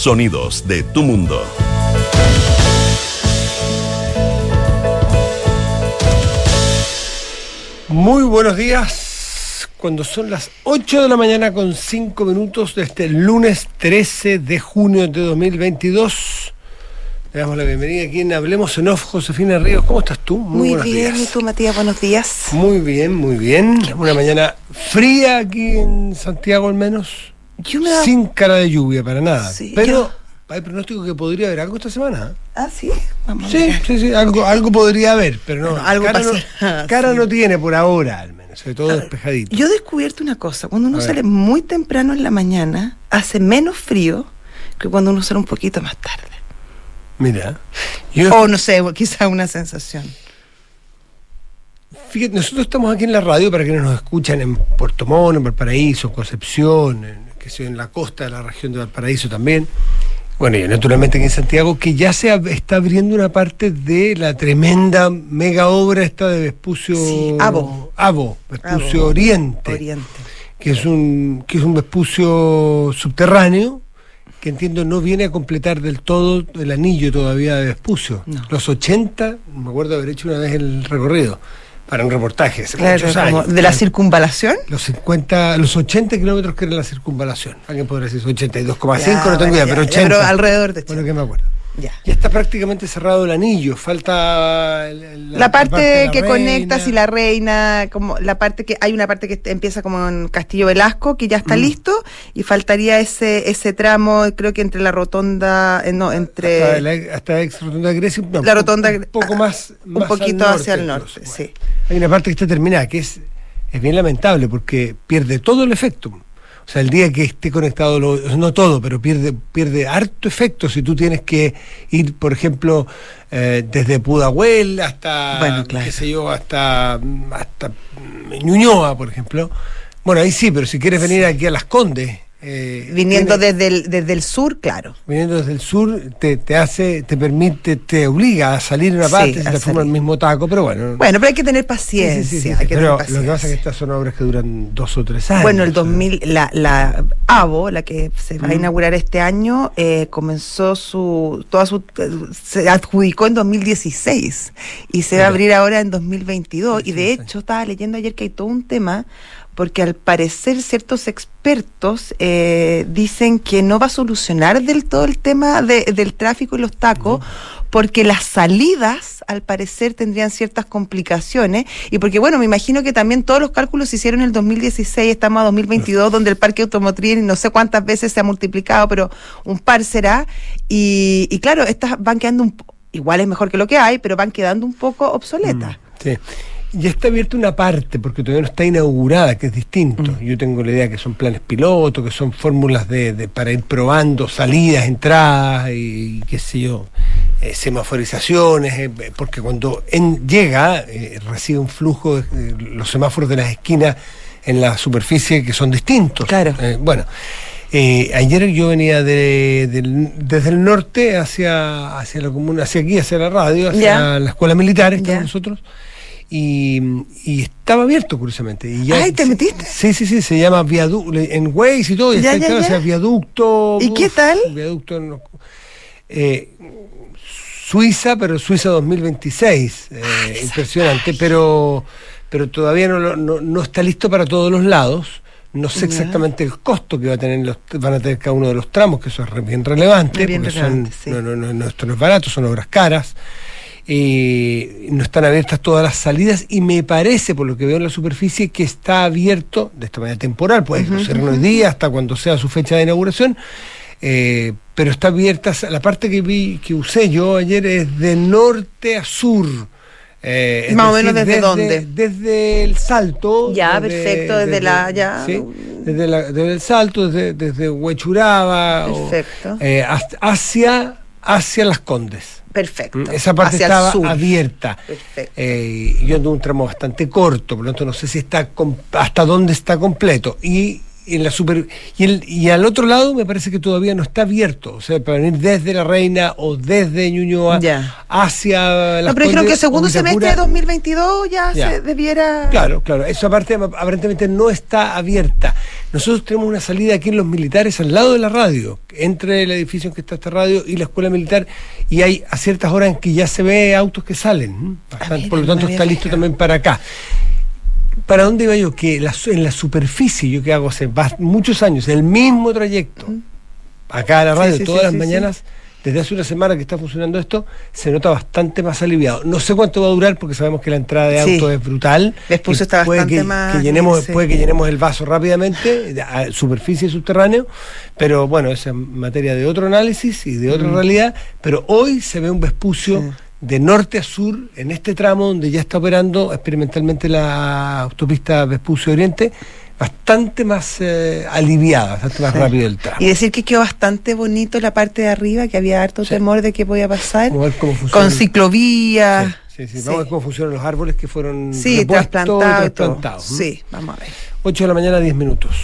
Sonidos de tu mundo. Muy buenos días. Cuando son las 8 de la mañana con 5 minutos de este lunes 13 de junio de 2022. Le damos la bienvenida aquí en Hablemos en Off, Josefina Ríos. ¿Cómo estás tú? Muy, bien, ¿y tú, Matías? Buenos días. Muy bien, muy bien. Una mañana fría aquí en Santiago al menos. Sin cara de lluvia para nada. pero hay pronóstico que podría haber algo esta semana. Ah, sí. Vamos sí, sí, sí, algo, algo podría haber, pero no. algo cara, no, cara no tiene por ahora, al menos, sobre todo despejadito. Yo he descubierto una cosa: cuando uno sale muy temprano en la mañana, hace menos frío que cuando uno sale un poquito más tarde. Mira. o no sé, quizá una sensación. Fíjate, nosotros estamos aquí en la radio para que nos escuchan en Puerto Montt, en Valparaíso, en Concepción, en, que sea, en la costa de la región de Valparaíso también. Bueno, y naturalmente aquí en Santiago, que ya se está abriendo una parte de la tremenda mega obra esta de Vespucio. Sí, Avo. Avo, Vespucio Oriente. Oriente. Que es un, que es un Vespucio subterráneo que entiendo no viene a completar del todo el anillo todavía de Vespucio. Los 80, me acuerdo haber hecho una vez el recorrido para un reportaje. Claro, ¿De la circunvalación? Los 50, los 80 kilómetros que era la circunvalación. Alguien podría decir 82,5, no tengo idea, pero 80. pero alrededor de Bueno, que me acuerdo. Ya. está prácticamente cerrado el anillo, falta la, parte, que conecta si la reina, como la parte que hay una parte que empieza como en Castillo Velasco que ya está mm. listo y faltaría ese ese tramo, creo que entre la rotonda, eh, no, entre hasta, ex rotonda de Grecia, la rotonda un poco más, un poquito hacia el norte, sí. Hay una parte que está terminada que es es bien lamentable porque pierde todo el efecto. O sea, el día que esté conectado, no todo, pero pierde, pierde harto efecto si tú tienes que ir, por ejemplo, eh, desde Pudahuel hasta, qué sé yo, hasta, hasta Ñuñoa, por ejemplo. Bueno, ahí sí, pero si quieres venir aquí a Las Condes, eh, Viniendo desde, el, desde el sur, claro. Viniendo desde el sur te, te hace, te permite, te obliga a salir una parte si te forma el mismo taco, pero bueno. Bueno, pero hay que tener paciencia. pero lo que pasa es que estas son obras que duran dos o tres años. Bueno, el 2000, la, la AVO, la que se va a inaugurar este año, eh, comenzó su, toda su, se adjudicó en 2016 y se va a abrir ahora en 2022. y de hecho, estaba leyendo ayer que hay todo un tema porque al parecer ciertos expertos eh, dicen que no va a solucionar del todo el tema del tráfico y los tacos, porque las salidas al parecer tendrían ciertas complicaciones y porque bueno, me imagino que también todos los cálculos se hicieron en el 2016, estamos a 2022 donde el parque automotriz no sé cuántas veces se ha multiplicado, pero un par será y, claro, estas van quedando un, igual es mejor que lo que hay, pero van quedando un poco obsoletas. Mm, sí. Ya está abierta una parte, porque todavía no está inaugurada, que es distinto. Mm. Yo tengo la idea que son planes pilotos, que son fórmulas de, para ir probando salidas, entradas y, qué sé yo, eh, semaforizaciones, eh, porque cuando en, llega eh, recibe un flujo de los semáforos de las esquinas en la superficie que son distintos. Claro. bueno. ayer yo venía de, desde el norte hacia, hacia la comuna, hacia aquí, hacia la radio, hacia la escuela militar, estamos nosotros y, estaba abierto, curiosamente. Y Ay, ¿te metiste? Sí, sí, sí, se llama viaducto, en Waze y todo, ya, está, sea, viaducto. ¿Y qué tal? Viaducto eh, Suiza, pero Suiza 2026, eh, impresionante, pero, pero todavía no, no, está listo para todos los lados. No sé exactamente el costo que va a tener los, van a tener cada uno de los tramos, que eso es bien relevante, porque son, no, no, no, esto no es barato, son obras caras. Eh, no están abiertas todas las salidas y me parece, por lo que veo en la superficie, que está abierto de esta manera temporal, puede ser unos días hasta cuando sea su fecha de inauguración, eh, pero está abierta, la parte que vi, que usé yo ayer es de norte a sur. Eh, Más o menos desde, dónde? Desde el Salto. Ya, perfecto, desde, la. Ya. desde, el Salto, desde, desde Huechuraba. Perfecto. hacia, hacia Las Condes. Perfecto. Mm, esa parte estaba abierta. Perfecto. Eh, yo ando un tramo bastante corto, por lo tanto no sé si está hasta dónde está completo. Y en la super y, el, y al otro lado me parece que todavía no está abierto. O sea, para venir desde La Reina o desde Ñuñoa hacia la No, pero dijeron que el segundo semestre de 2022 ya, se debiera. Claro, claro. Esa parte aparentemente no está abierta. nosotros tenemos una salida aquí en los militares al lado de la radio, entre el edificio en que está esta radio y la escuela militar, y hay a ciertas horas en que ya se ve autos que salen. Bastante, por lo tanto, está listo también para acá. ¿Para dónde iba yo? Que en la superficie, yo que hago hace muchos años, el mismo trayecto, acá a la radio, todas las mañanas desde hace una semana que está funcionando esto, se nota bastante más aliviado. No sé cuánto va a durar porque sabemos que la entrada de auto es brutal. Después está bastante que, más. Que llenemos, Puede que llenemos el vaso rápidamente, a superficie subterráneo, pero bueno, esa es materia de otro análisis y de otra mm. realidad. Pero hoy se ve un Vespucio. De norte a sur, en este tramo donde ya está operando experimentalmente la autopista Vespucio Oriente, bastante más eh, aliviada, bastante más rápido el tramo. Y decir que quedó bastante bonito la parte de arriba, que había harto temor de que podía pasar, con ciclovías. Sí, sí, Vamos a ver cómo funcionan los árboles que fueron sí, trasplantados. Sí, vamos a ver. 8 de la mañana, 10 minutos.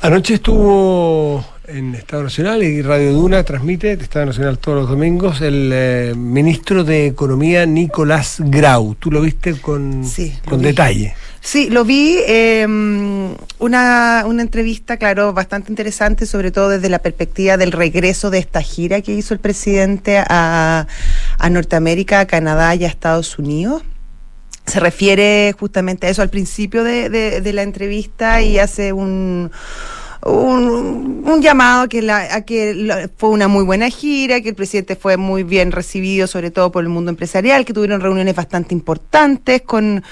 Anoche estuvo en Estado Nacional y Radio Duna transmite, Estado Nacional todos los domingos, el eh, ministro de Economía Nicolás Grau. ¿Tú lo viste con, con detalle? Sí, lo vi. Em, una, una entrevista, claro, bastante interesante, sobre todo desde la perspectiva del regreso de esta gira que hizo el presidente a, a Norteamérica, a Canadá y a Estados Unidos se refiere justamente a eso al principio de, de la entrevista y hace un, un, llamado a que, la, que fue una muy buena gira, que el presidente fue muy bien recibido, sobre todo por el mundo empresarial, que tuvieron reuniones bastante importantes con,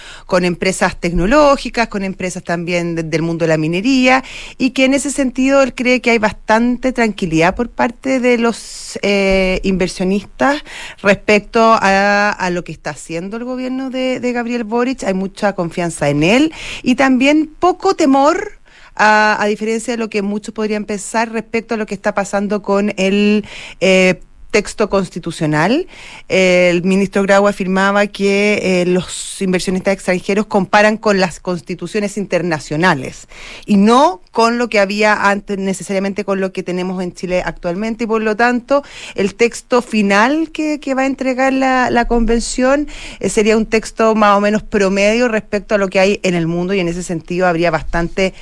empresas tecnológicas, con empresas también del mundo de la minería, y que en ese sentido él cree que hay bastante tranquilidad por parte de los eh, inversionistas respecto a, a, lo que está haciendo el gobierno de, de Gabriel Boric. Hay mucha confianza en él y también poco temor a, diferencia de lo que muchos podrían pensar respecto a lo que está pasando con el eh, texto constitucional. El ministro Grau afirmaba que eh, los inversionistas extranjeros comparan con las constituciones internacionales y no con lo que había antes, necesariamente con lo que tenemos en Chile actualmente. Y por lo tanto, el texto final que, va a entregar la, convención eh, sería un texto más o menos promedio respecto a lo que hay en el mundo y en ese sentido habría bastante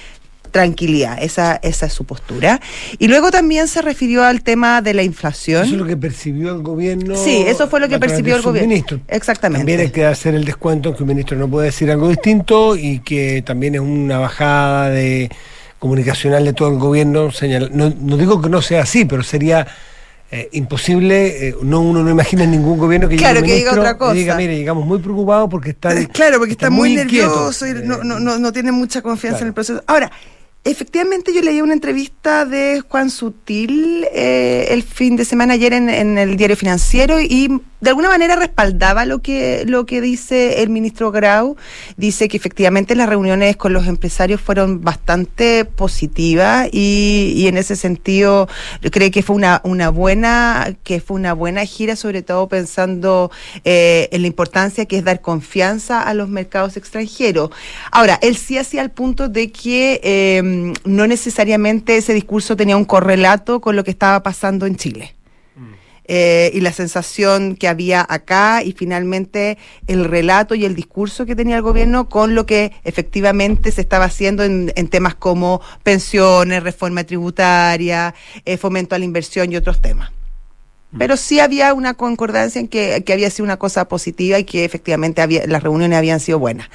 tranquilidad. Esa, esa es su postura. Y luego también se refirió al tema de la inflación. Eso es lo que percibió el gobierno. Sí, eso fue lo que percibió el gobierno. Ministro. Exactamente. También hay que hacer el descuento que un ministro no puede decir algo distinto y que también es una bajada de comunicacional de todo el gobierno. No, no digo que no sea así, pero sería eh, imposible, eh, no uno no imagina ningún gobierno que, claro, que diga otra cosa. diga, mire, llegamos muy preocupados porque están Claro, porque está, muy, nervioso y no, no, no, tiene mucha confianza en el proceso. Ahora, Efectivamente, yo leí una entrevista de Juan Sutil eh, el fin de semana ayer en, en, el diario financiero y de alguna manera respaldaba lo que, lo que dice el ministro Grau. Dice que efectivamente las reuniones con los empresarios fueron bastante positivas y, y en ese sentido cree que fue una, una buena, que fue una buena gira, sobre todo pensando eh, en la importancia que es dar confianza a los mercados extranjeros. Ahora, él sí hacía el punto de que eh, no necesariamente ese discurso tenía un correlato con lo que estaba pasando en Chile. Eh, y la sensación que había acá y finalmente el relato y el discurso que tenía el gobierno con lo que efectivamente se estaba haciendo en, temas como pensiones, reforma tributaria, eh, fomento a la inversión y otros temas. Mm. Pero sí había una concordancia en que, había sido una cosa positiva y que efectivamente había, las reuniones habían sido buenas.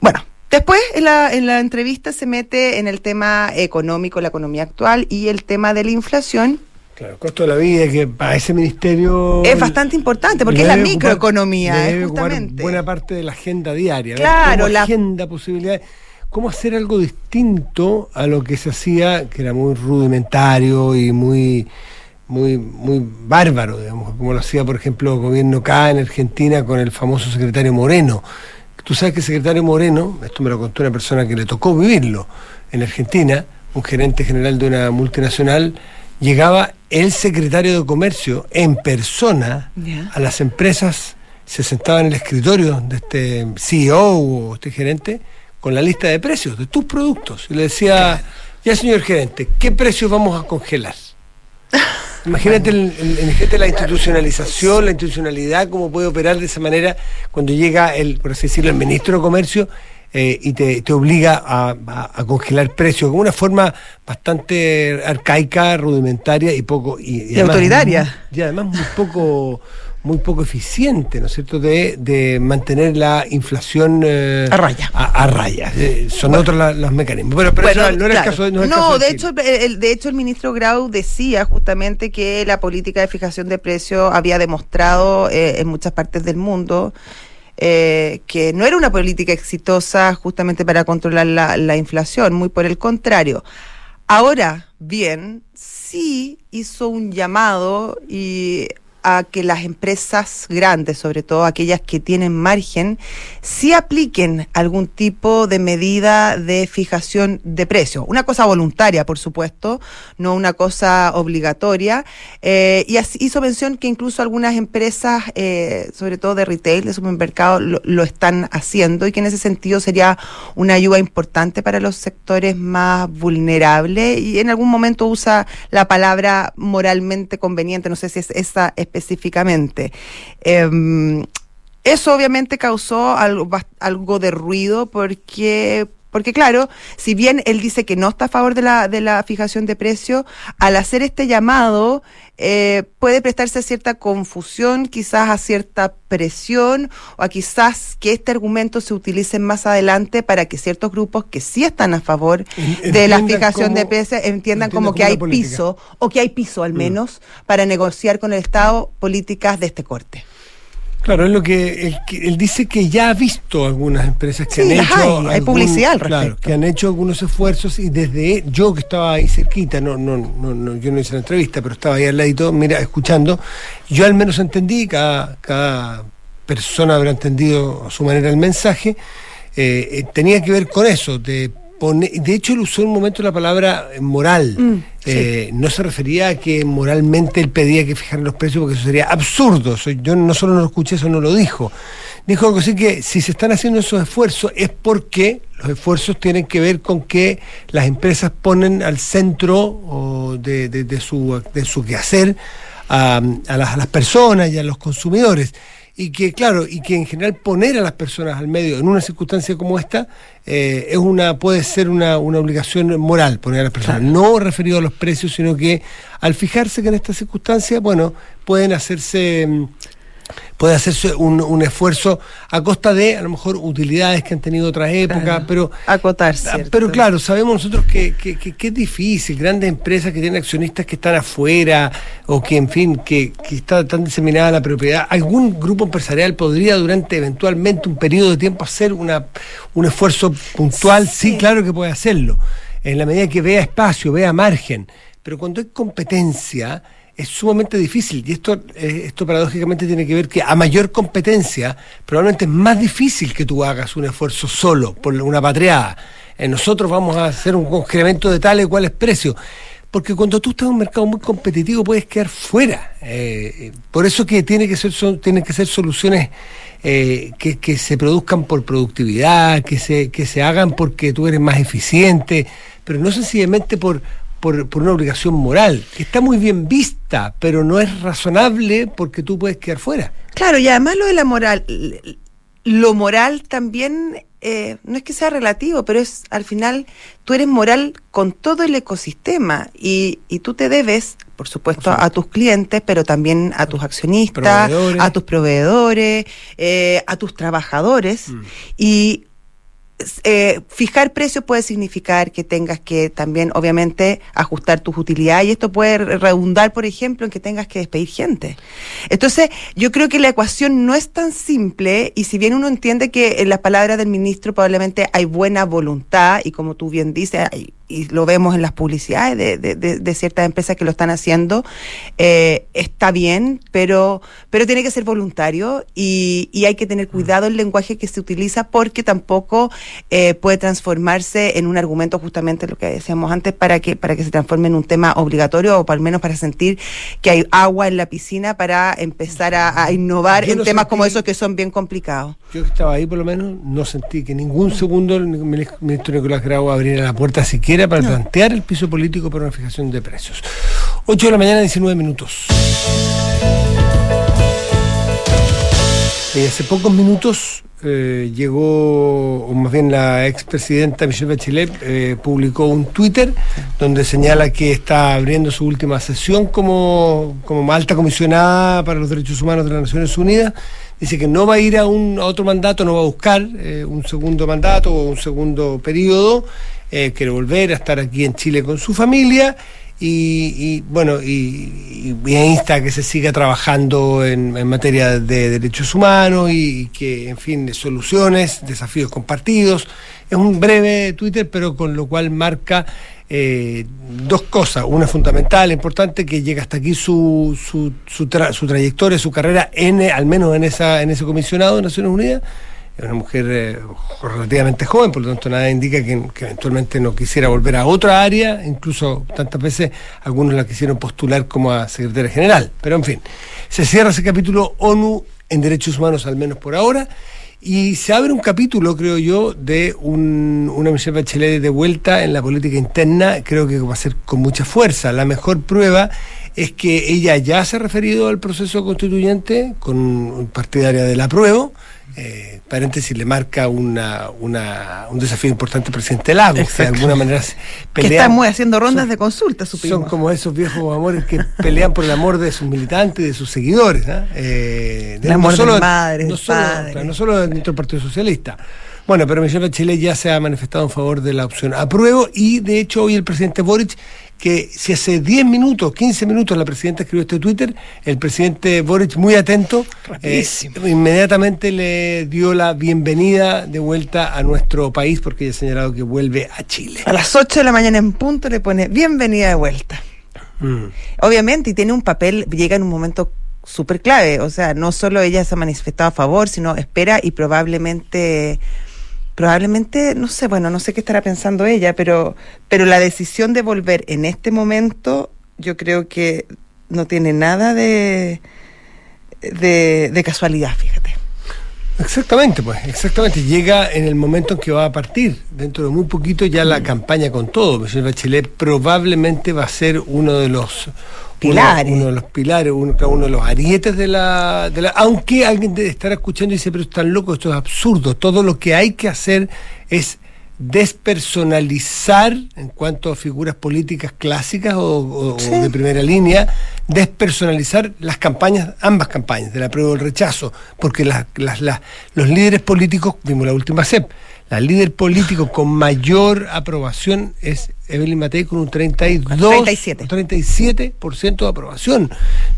Bueno, Después, en la, en la entrevista se mete en el tema económico, la economía actual y el tema de la inflación Claro, el costo de la vida que para ese ministerio es bastante importante porque es la microeconomía, debe justamente. buena parte de la agenda diaria. Claro, la agenda, posibilidades. ¿Cómo hacer algo distinto a lo que se hacía, que era muy rudimentario y muy, muy, muy bárbaro, digamos, como lo hacía, por ejemplo, el gobierno acá en Argentina con el famoso secretario Moreno? Tú sabes que el secretario Moreno, esto me lo contó una persona que le tocó vivirlo en Argentina, un gerente general de una multinacional, llegaba el secretario de Comercio en persona a las empresas, se sentaba en el escritorio de este CEO o este gerente con la lista de precios de tus productos y le decía, ya señor gerente, ¿qué precios vamos a congelar? Imagínate el, el, la institucionalización, la institucionalidad, cómo puede operar de esa manera cuando llega el, por así decirlo, el ministro de Comercio eh, y te, te obliga a, a, congelar precios, con una forma bastante arcaica, rudimentaria y poco... Y, autoritaria. y además muy poco muy poco eficiente, ¿no es cierto?, de, de mantener la inflación eh, a raya. A, raya. Eh, son otros los mecanismos. Pero, pero no era el caso. No, no de, hecho, el, de hecho, el ministro Grau decía justamente que la política de fijación de precios había demostrado eh, en muchas partes del mundo que no era una política exitosa justamente para controlar la, la inflación, muy por el contrario. Ahora bien, sí hizo un llamado y a que las empresas grandes, sobre todo aquellas que tienen margen, sí apliquen algún tipo de medida de fijación de precio. Una cosa voluntaria, por supuesto, no una cosa obligatoria. Eh, y así hizo mención que incluso algunas empresas, eh, sobre todo de retail, de supermercado, lo, están haciendo y que en ese sentido sería una ayuda importante para los sectores más vulnerables. Y en algún momento usa la palabra moralmente conveniente, no sé si es esa específicamente. Em, eso obviamente causó algo, algo de ruido porque porque claro, si bien él dice que no está a favor de la, de la fijación de precio, al hacer este llamado eh, puede prestarse a cierta confusión, quizás a cierta presión, o a quizás que este argumento se utilice más adelante para que ciertos grupos que sí están a favor de la fijación de precio entiendan como que hay piso, o que hay piso al mm. menos, para negociar con el Estado políticas de este corte. Claro, es lo que él, dice que ya ha visto algunas empresas que han hecho. Hay, publicidad al respecto. que han hecho algunos esfuerzos y desde yo que estaba ahí cerquita, no, no, no, yo no hice la entrevista, pero estaba ahí al ladito, mira, escuchando, yo al menos entendí, cada, cada persona habrá entendido a su manera el mensaje, eh, eh, tenía que ver con eso, de de hecho, él usó en un momento la palabra moral. Mm, eh, no se refería a que moralmente él pedía que fijaran los precios, porque eso sería absurdo. Yo no solo no lo escuché, eso no lo dijo. Dijo algo así que si se están haciendo esos esfuerzos es porque los esfuerzos tienen que ver con que las empresas ponen al centro de, su, de su quehacer a, a, las, a las personas y a los consumidores y que, claro, y que en general poner a las personas al medio en una circunstancia como esta eh, es una puede ser una, una, obligación moral poner a las personas, no referido a los precios, sino que al fijarse que en esta circunstancia, bueno, pueden hacerse mm, puede hacerse un, un, esfuerzo a costa de a lo mejor utilidades que han tenido otras épocas, pero acotarse. Ah, pero claro, sabemos nosotros que, que, que, es difícil, grandes empresas que tienen accionistas que están afuera o que en fin, que, que está tan diseminada la propiedad, algún grupo empresarial podría durante eventualmente un periodo de tiempo hacer una, un esfuerzo puntual, sí. claro que puede hacerlo, en la medida que vea espacio, vea margen, pero cuando hay competencia, es sumamente difícil. Y esto, eh, esto paradójicamente tiene que ver que a mayor competencia, probablemente es más difícil que tú hagas un esfuerzo solo por una patriada. Eh, nosotros vamos a hacer un congelamiento de tales cuales precios. Porque cuando tú estás en un mercado muy competitivo puedes quedar fuera. Eh, por eso que tiene que ser, son, tienen que ser soluciones que, que, se produzcan por productividad, que se, que se hagan porque tú eres más eficiente, pero no sencillamente por, por, una obligación moral, que está muy bien vista, pero no es razonable porque tú puedes quedar fuera. Claro, y además lo de la moral, lo moral también eh, no es que sea relativo, pero es al final tú eres moral con todo el ecosistema y, y tú te debes, por supuesto, a tus clientes, pero también a tus accionistas, a tus proveedores, eh, a tus trabajadores. Mm. Y eh, fijar precios puede significar que tengas que también, obviamente, ajustar tus utilidades y esto puede redundar, por ejemplo, en que tengas que despedir gente. Entonces, yo creo que la ecuación no es tan simple y si bien uno entiende que en las palabras del ministro probablemente hay buena voluntad y como tú bien dices, hay y lo vemos en las publicidades de, de, de, ciertas empresas que lo están haciendo, eh, está bien, pero, pero tiene que ser voluntario y, y, hay que tener cuidado el lenguaje que se utiliza porque tampoco eh, puede transformarse en un argumento justamente lo que decíamos antes para que, para que se transforme en un tema obligatorio o al menos para sentir que hay agua en la piscina para empezar a, innovar en temas como esos que son bien complicados. Yo que estaba ahí por lo menos no sentí que ningún segundo el ministro Nicolás Grau abriera la puerta siquiera para plantear el piso político para una fijación de precios. 8 de la mañana, 19 minutos. Y hace pocos minutos eh, llegó, o más bien la expresidenta Michelle Bachelet eh, publicó un Twitter donde señala que está abriendo su última sesión como, como alta comisionada para los derechos humanos de las Naciones Unidas. Dice que no va a ir a, un, a otro mandato, no va a buscar eh, un segundo mandato o un segundo periodo, quiere volver a estar aquí en Chile con su familia y, bueno, y, insta a que se siga trabajando en, materia de derechos humanos y, que, en fin, de soluciones, desafíos compartidos. Es un breve Twitter, pero con lo cual marca eh, dos cosas. Una fundamental, importante, que llega hasta aquí su, su, su, su trayectoria, su carrera, en, al menos en, esa, en ese comisionado de Naciones Unidas es una mujer eh, relativamente joven, por lo tanto nada indica que, eventualmente no quisiera volver a otra área, incluso tantas veces algunos la quisieron postular como a secretaria general. Pero en fin, se cierra ese capítulo ONU en derechos humanos, al menos por ahora, y se abre un capítulo, creo yo, de un, una Michelle Bachelet de vuelta en la política interna, creo que va a ser con mucha fuerza. La mejor prueba es que ella ya se ha referido al proceso constituyente con partidaria del apruebo, eh, paréntesis, le marca una, una, un desafío importante al presidente Lagos, que de alguna manera pelea. Que están haciendo rondas de consulta, supimos. Son como esos viejos amores que pelean por el amor de sus militantes de sus seguidores. ¿ah? Eh, el amor de madre, no, solo, no solo dentro del Partido Socialista. Bueno, pero Michelle Bachelet ya se ha manifestado en favor de la opción apruebo y de hecho hoy el presidente Boric que si hace 10 minutos, 15 minutos la presidenta escribió este Twitter, el presidente Boric, muy atento, eh, inmediatamente le dio la bienvenida de vuelta a nuestro país porque ya ha señalado que vuelve a Chile. A las 8 de la mañana en punto le pone bienvenida de vuelta. Mm. Obviamente, y tiene un papel, llega en un momento súper clave, o sea, no solo ella se ha manifestado a favor, sino espera y probablemente probablemente, no sé, bueno, no sé qué estará pensando ella, pero, pero la decisión de volver en este momento, yo creo que no tiene nada de, de, casualidad, fíjate. Exactamente, pues, exactamente. Llega en el momento en que va a partir. Dentro de muy poquito ya la mm. campaña con todo. Michelle Bachelet probablemente va a ser uno de los pilares. Uno, de los pilares, uno, uno de los arietes de la, de la... Aunque alguien debe estar escuchando y dice, pero están locos, esto es absurdo. Todo lo que hay que hacer es despersonalizar en cuanto a figuras políticas clásicas o, de primera línea, despersonalizar las campañas, ambas campañas, de la prueba del rechazo, porque las, las, los líderes políticos, vimos la última CEP, la líder político con mayor aprobación es Evelyn Matei con un 32, 37. 37% de aprobación.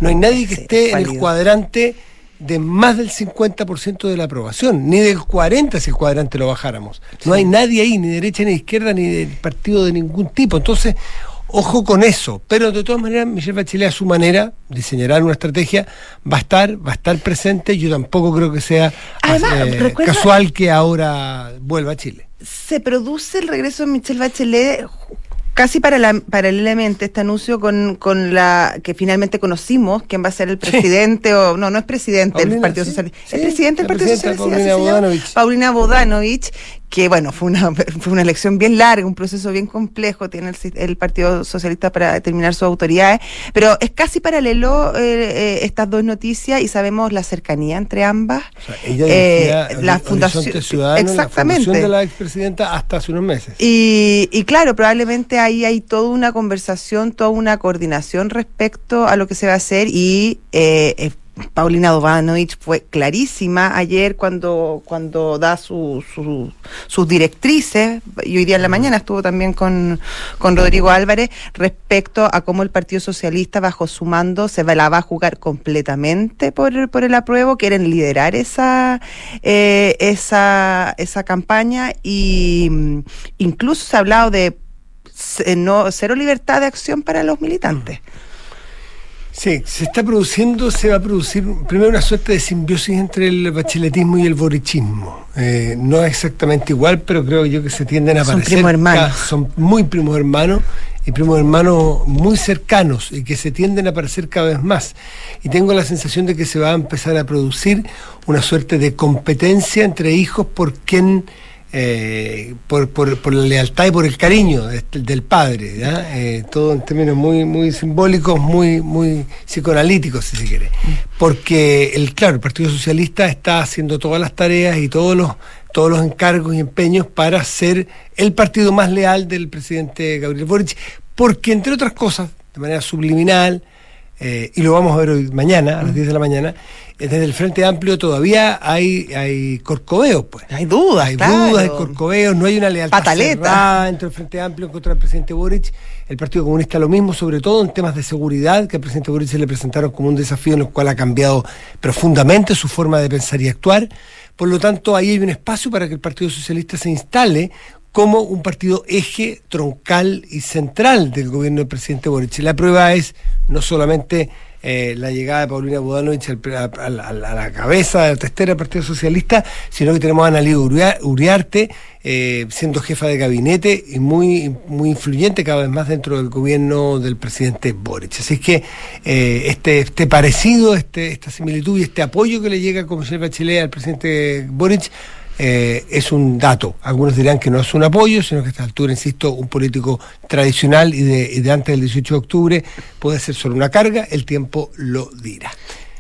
No hay nadie que esté en el cuadrante de más del 50% de la aprobación, ni del 40% si el cuadrante lo bajáramos. No hay nadie ahí, ni derecha ni izquierda, ni del partido de ningún tipo. Entonces, Ojo con eso, pero de todas maneras Michelle Bachelet a su manera diseñará una estrategia, va a estar, va a estar presente, yo tampoco creo que sea eh, casual que ahora vuelva a Chile. Se produce el regreso de Michelle Bachelet casi paralelamente este anuncio con, con la que finalmente conocimos quién va a ser el presidente o no no es presidente del Partido Socialista es presidente del Partido Socialista Paulina Bodanovich. Que bueno, fue una, fue una elección bien larga, un proceso bien complejo, tiene el, Partido Socialista para determinar sus autoridades, pero es casi paralelo eh, eh, estas dos noticias y sabemos la cercanía entre ambas. ella eh, la fundación exactamente. de la expresidenta hasta hace unos meses. Y, y claro, probablemente ahí hay toda una conversación, toda una coordinación respecto a lo que se va a hacer y eh, Paulina Dovanovich fue clarísima ayer cuando, cuando da su, sus directrices, y hoy día en la mañana estuvo también con, con Rodrigo Álvarez, respecto a cómo el Partido Socialista bajo su mando se la va a jugar completamente por, por el apruebo, quieren liderar esa, eh, esa, esa campaña. Y mm, incluso se ha hablado de no, cero libertad de acción para los militantes. Sí, se está produciendo, se va a producir primero una suerte de simbiosis entre el bacheletismo y el borichismo. Eh, no es exactamente igual, pero creo yo que se tienden a son Primos hermanos. Son muy primos hermanos y primos hermanos muy cercanos y que se tienden a parecer cada vez más. Y tengo la sensación de que se va a empezar a producir una suerte de competencia entre hijos por quién eh, por, por, por, la lealtad y por el cariño del padre, eh, todo en términos muy, muy simbólicos, muy, muy psicoanalíticos, si se quiere. Porque, el, claro, el Partido Socialista está haciendo todas las tareas y todos los, todos los encargos y empeños para ser el partido más leal del presidente Gabriel Boric, porque, entre otras cosas, de manera subliminal, eh, y lo vamos a ver hoy mañana, a las 10 de la mañana, desde el Frente Amplio todavía hay, hay corcoveos, pues. Hay dudas, Hay dudas, hay corcoveos, no hay una lealtad Pataleta. entre el Frente Amplio contra el presidente Boric. El Partido Comunista lo mismo, sobre todo en temas de seguridad, que al presidente Boric se le presentaron como un desafío en el cual ha cambiado profundamente su forma de pensar y actuar. Por lo tanto, ahí hay un espacio para que el Partido Socialista se instale como un partido eje troncal y central del gobierno del presidente Boric. La prueba es no solamente eh, la llegada de Paulina Budanovich a, la cabeza de la testera del Partido Socialista, sino que tenemos a Analí Uriarte eh, siendo jefa de gabinete y muy, muy influyente cada vez más dentro del gobierno del presidente Boric. Así que eh, este, este parecido, este, esta similitud y este apoyo que le llega como señor Bachelet al presidente Boric eh, es un dato. Algunos dirán que no es un apoyo, sino que a esta altura, insisto, un político tradicional y de, antes del 18 de octubre puede ser solo una carga, el tiempo lo dirá.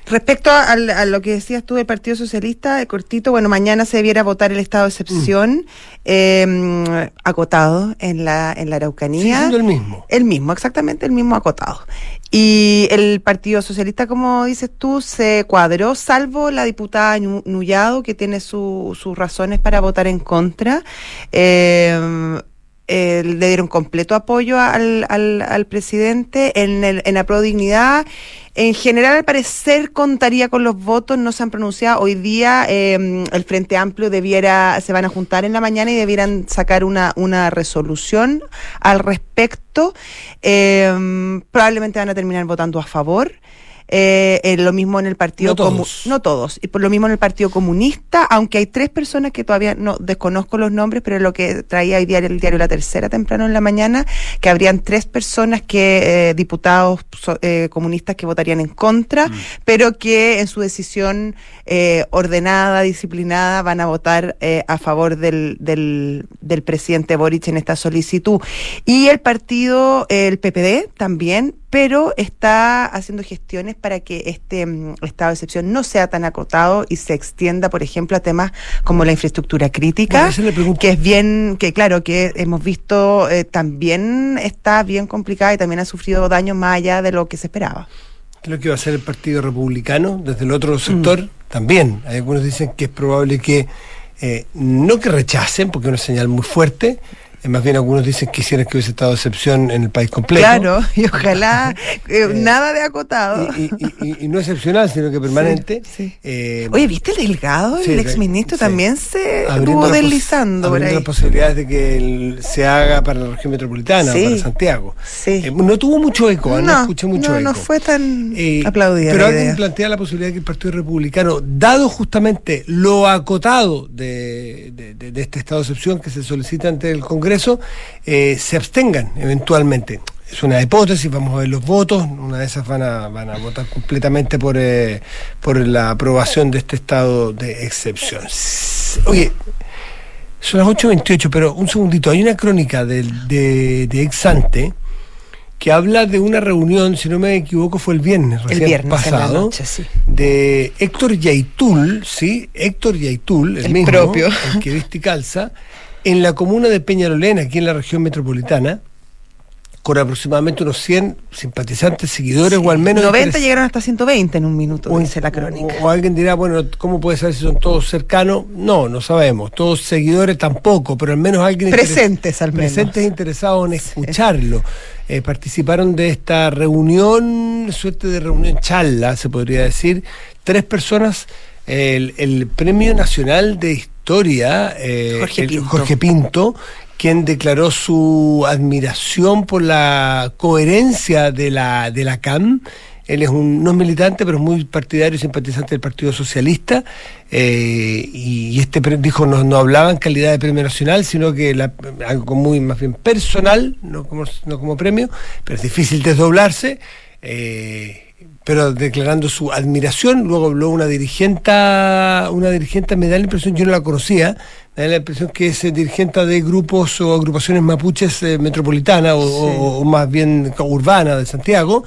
Respecto a, lo que decías tú del Partido Socialista, de cortito, bueno, mañana se debiera votar el estado de excepción, mm. em, acotado en la, en la Araucanía. siendo el mismo. El mismo, exactamente el mismo acotado. Y el Partido Socialista, como dices tú, se cuadró, salvo la diputada Nullado, que tiene sus razones para votar en contra. Eh, le dieron completo apoyo al, al, al presidente en, el, en la pro dignidad. En general, al parecer, contaría con los votos, no se han pronunciado. Hoy día em, el Frente Amplio debiera, se van a juntar en la mañana y debieran sacar una, una resolución al respecto. Eh, probablemente van a terminar votando a favor. Eh, lo mismo en el Partido no todos. no todos y por lo mismo en el Partido Comunista aunque hay tres personas que todavía no desconozco los nombres pero lo que traía hoy diario el diario La Tercera temprano en la mañana que habrían tres personas que eh, diputados eh, comunistas que votarían en contra mm. pero que en su decisión eh, ordenada disciplinada van a votar a favor del, del, del presidente Boric en esta solicitud y el partido el PPD también pero está haciendo gestiones para que este mm, estado de excepción no sea tan acotado y se extienda, por ejemplo, a temas como la infraestructura crítica, que es bien, que claro, que hemos visto eh, también está bien complicada y también ha sufrido daños más allá de lo que se esperaba. ¿Qué es lo que va a hacer el Partido Republicano desde el otro sector? Mm. También. Hay algunos dicen que es probable que, eh, no que rechacen, porque es una señal muy fuerte, más bien algunos dicen que quisieran que hubiese estado excepción en el país completo. Claro, y ojalá eh, eh, nada de acotado. Y, no excepcional, sino que permanente. Eh, Oye, ¿viste el Delgado? el exministro también se estuvo deslizando por ahí. las posibilidades de que se haga para la región metropolitana, para Santiago. no tuvo mucho eco, no, escuché mucho eco. No fue tan aplaudida. Pero alguien plantea la posibilidad de que el Partido Republicano, dado justamente lo acotado de, de este estado de excepción que se solicita ante el Congreso, eso eh, se abstengan eventualmente. Es una hipótesis, vamos a ver los votos, una de esas van a, van a votar completamente por, eh, por la aprobación de este estado de excepción. Oye, son las 8.28, pero un segundito, hay una crónica de, de, de Exante que habla de una reunión, si no me equivoco, fue el viernes, recién pasado, de Héctor Yaitul, ¿sí? Héctor Yaitul, el, mismo, propio. el que viste calza, en la comuna de Peñarolena, aquí en la región metropolitana, con aproximadamente unos 100 simpatizantes, seguidores o al menos... 90 llegaron hasta 120 en un minuto, dice la crónica. O, alguien dirá, bueno, ¿cómo puede ser si son todos cercanos? No, no sabemos. Todos seguidores tampoco, pero al menos alguien... Presentes al menos. Presentes interesados en escucharlo. Eh, participaron de esta reunión, suerte de reunión charla, se podría decir, tres personas, el, el Premio Nacional de Historia eh, Jorge, Pinto. quien declaró su admiración por la coherencia de la, de la CAM. Él es un, no es militante, pero es muy partidario y simpatizante del Partido Socialista. Eh, y, este dijo, no, no hablaba en calidad de premio nacional, sino que algo muy más bien personal, no como, no como premio, pero es difícil desdoblarse. Eh, pero declarando su admiración. Luego habló una dirigente, una dirigente, me da la impresión, yo no la conocía, me da la impresión que es dirigente de grupos o agrupaciones mapuches eh, metropolitanas o, o, más bien urbana de Santiago.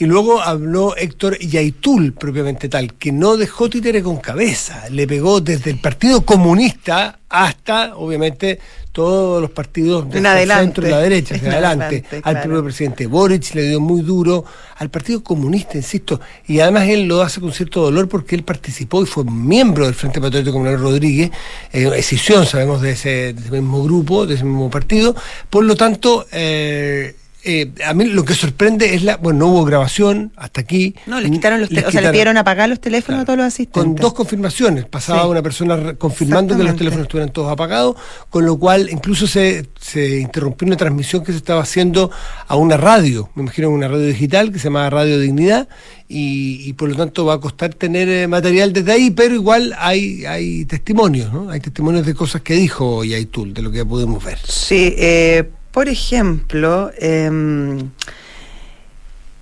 Y luego habló Héctor Yaitul, propiamente tal, que no dejó títere con cabeza. Le pegó desde el Partido Comunista hasta, obviamente, todos los partidos del centro y la derecha, hacia adelante. al propio presidente Boric le dio muy duro, al Partido Comunista, insisto. Y además él lo hace con cierto dolor porque él participó y fue miembro del Frente Patriótico Comunal Rodríguez, eh, escisión, sabemos, de ese, de ese, mismo grupo, de ese mismo partido. Por lo tanto, eh, eh, a mí lo que sorprende es la. Bueno, no hubo grabación hasta aquí. No, les quitaron los teléfonos. O sea, le pidieron apagar los teléfonos a todos los asistentes. Con dos confirmaciones. Pasaba una persona confirmando que los teléfonos estuvieran todos apagados, con lo cual incluso se, se interrumpió una transmisión que se estaba haciendo a una radio, me imagino una radio digital que se llama Radio Dignidad, y, por lo tanto va a costar tener eh, material desde ahí, pero igual hay, hay testimonios, ¿no? Hay testimonios de cosas que dijo Yaitul, de lo que podemos ver. Sí, eh por ejemplo, em,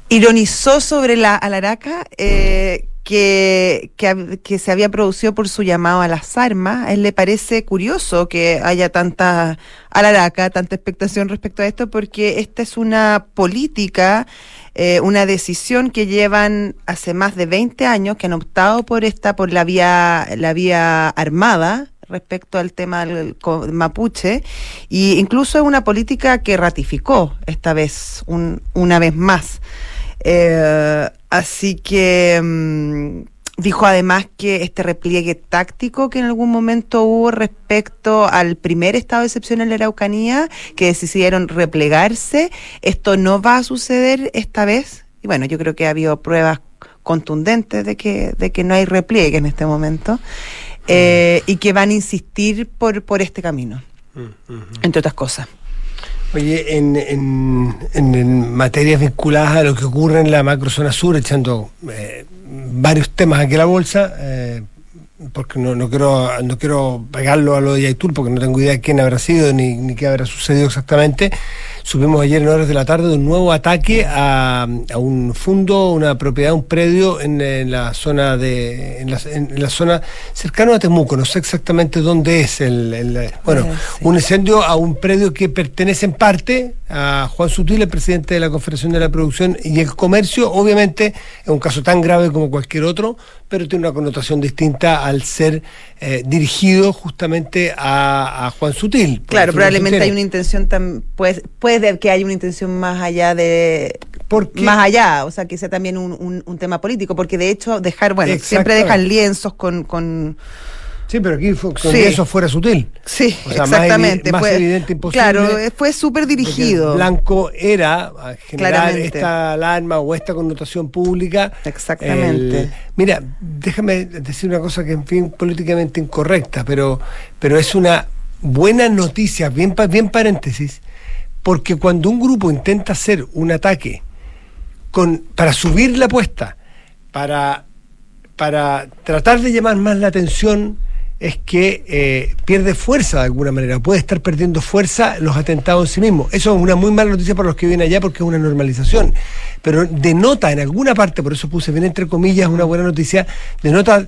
ironizó sobre la alaraca eh, que, que, se había producido por su llamado a las armas. A él le parece curioso que haya tanta alaraca, tanta expectación respecto a esto, porque esta es una política, eh, una decisión que llevan hace más de 20 años, que han optado por esta, por la vía, la vía armada, respecto al tema del mapuche y incluso es una política que ratificó esta vez un, una vez más. Eh, así que mm, dijo además que este repliegue táctico que en algún momento hubo respecto al primer estado de excepción en la Araucanía que decidieron replegarse esto no va a suceder esta vez y bueno yo creo que ha habido pruebas contundentes de que de que no hay repliegue en este momento eh, y que van a insistir por, por este camino, entre otras cosas. Oye, en, en, en, materias vinculadas a lo que ocurre en la macrozona sur, echando eh, varios temas aquí a la bolsa, eh, porque no, no, quiero no quiero pegarlo a lo de Yaitul, porque no tengo idea de quién habrá sido ni, ni qué habrá sucedido exactamente, Subimos ayer en horas de la tarde un nuevo ataque a, un fondo, una propiedad, un predio en, la zona de en la, zona cercano a Temuco. No sé exactamente dónde es el, bueno ah, un incendio a un predio que pertenece en parte a Juan Sutil, el presidente de la Confederación de la Producción y el Comercio. Obviamente es un caso tan grave como cualquier otro, pero tiene una connotación distinta al ser eh, dirigido justamente a, Juan Sutil. Claro, probablemente hay una intención tan puede, puede que haya una intención más allá de más allá, o sea, que sea también un, un, tema político, porque de hecho dejar, bueno, siempre dejan lienzos con, con Sí, pero aquí fue, eso fuera sutil. Sí, exactamente. Más, evidente imposible. Claro, fue súper dirigido. blanco era generar esta alarma o esta connotación pública. Exactamente. mira, déjame decir una cosa que en fin políticamente incorrecta, pero, pero es una buena noticia, bien, bien paréntesis, porque cuando un grupo intenta hacer un ataque con, para subir la apuesta, para, para tratar de llamar más la atención, es que eh, pierde fuerza de alguna manera, puede estar perdiendo fuerza los atentados en sí mismos. Eso es una muy mala noticia para los que vienen allá porque es una normalización, pero denota en alguna parte, por eso puse bien entre comillas una buena noticia, denota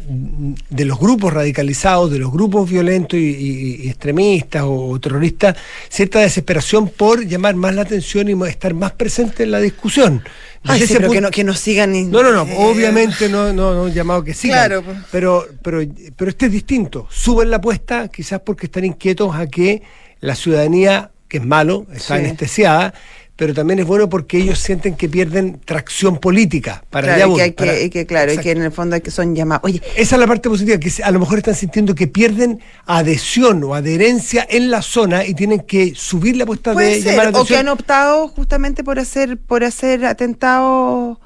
de los grupos radicalizados, de los grupos violentos y, extremistas o, terroristas, cierta desesperación por llamar más la atención y estar más presente en la discusión. Ay, sí, pero que, no, que no sigan. No, no, no, obviamente no, no, no llamado que sigan. Claro. Pues. Pero, pero, pero este es distinto. Suben la apuesta quizás porque están inquietos a que la ciudadanía, que es malo, está anestesiada, pero también es bueno porque ellos sienten que pierden tracción política para claro, y que, que, claro, y que en el fondo hay que son llamados. Oye, esa es la parte positiva, que a lo mejor están sintiendo que pierden adhesión o adherencia en la zona y tienen que subir la apuesta de llamar atención. O que han optado justamente por hacer, por hacer atentados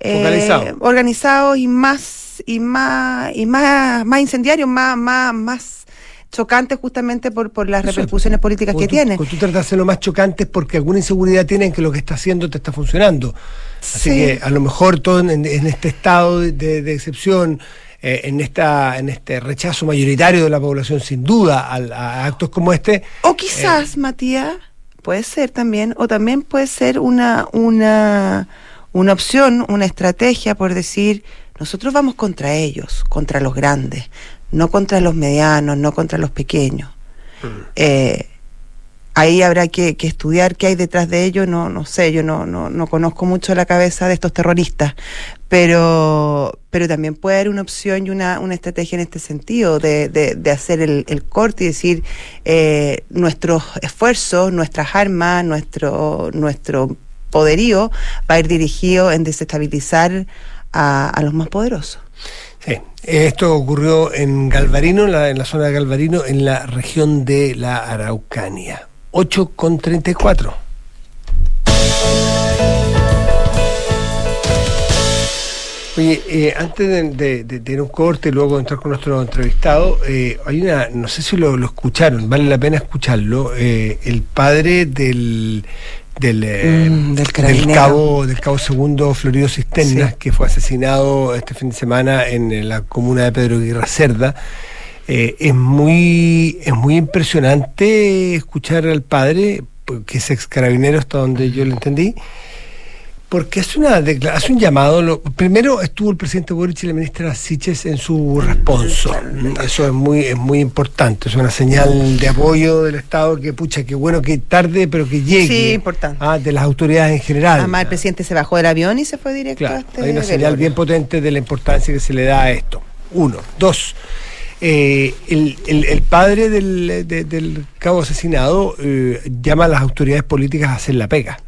eh, organizados y más y más y más, más incendiarios, más, más, más chocantes justamente por, por las repercusiones políticas que tiene. Tú tratas de hacerlo más chocantes porque alguna inseguridad tienen que lo que está haciendo te está funcionando. Así que a lo mejor todo en, este estado de, excepción, eh, en esta en este rechazo mayoritario de la población sin duda a, actos como este. O quizás, eh, Matías, puede ser también, o también puede ser una, una una opción, una estrategia por decir, nosotros vamos contra ellos, contra los grandes, no contra los medianos, no contra los pequeños. Mm. Eh, ahí habrá que, estudiar qué hay detrás de ello, no, no sé, yo no, no, no conozco mucho la cabeza de estos terroristas, pero, pero también puede haber una opción y una, una estrategia en este sentido, de, de, hacer el, el, corte y decir eh, nuestros esfuerzos, nuestras armas, nuestro, nuestro poderío va a ir dirigido en desestabilizar a, a los más poderosos. Sí, esto ocurrió en Galvarino, en la, zona de Galvarino, en la región de la Araucanía. 8 con 34. Oye, eh, antes de, tener un corte y luego entrar con nuestro entrevistado, eh, hay una, no sé si lo, escucharon, vale la pena escucharlo, eh, el padre del del, del, cabo del cabo segundo Florido Cisternas, que fue asesinado este fin de semana en, la comuna de Pedro Aguirre Cerda. Eh, es, muy, es muy impresionante escuchar al padre, que es ex carabinero hasta donde yo lo entendí, porque hace, una hace un llamado. primero estuvo el presidente Boric y la ministra Siches en su responso. Eso es muy, es muy importante. Es una señal de apoyo del Estado que, pucha, que bueno que tarde, pero que llegue. Sí, importante. Ah, de las autoridades en general. Además, el presidente se bajó del avión y se fue directo a este Hay una señal bien potente de la importancia que se le da a esto. Uno. Dos. Eh, el, padre del, cabo asesinado eh, llama a las autoridades políticas a hacer la pega.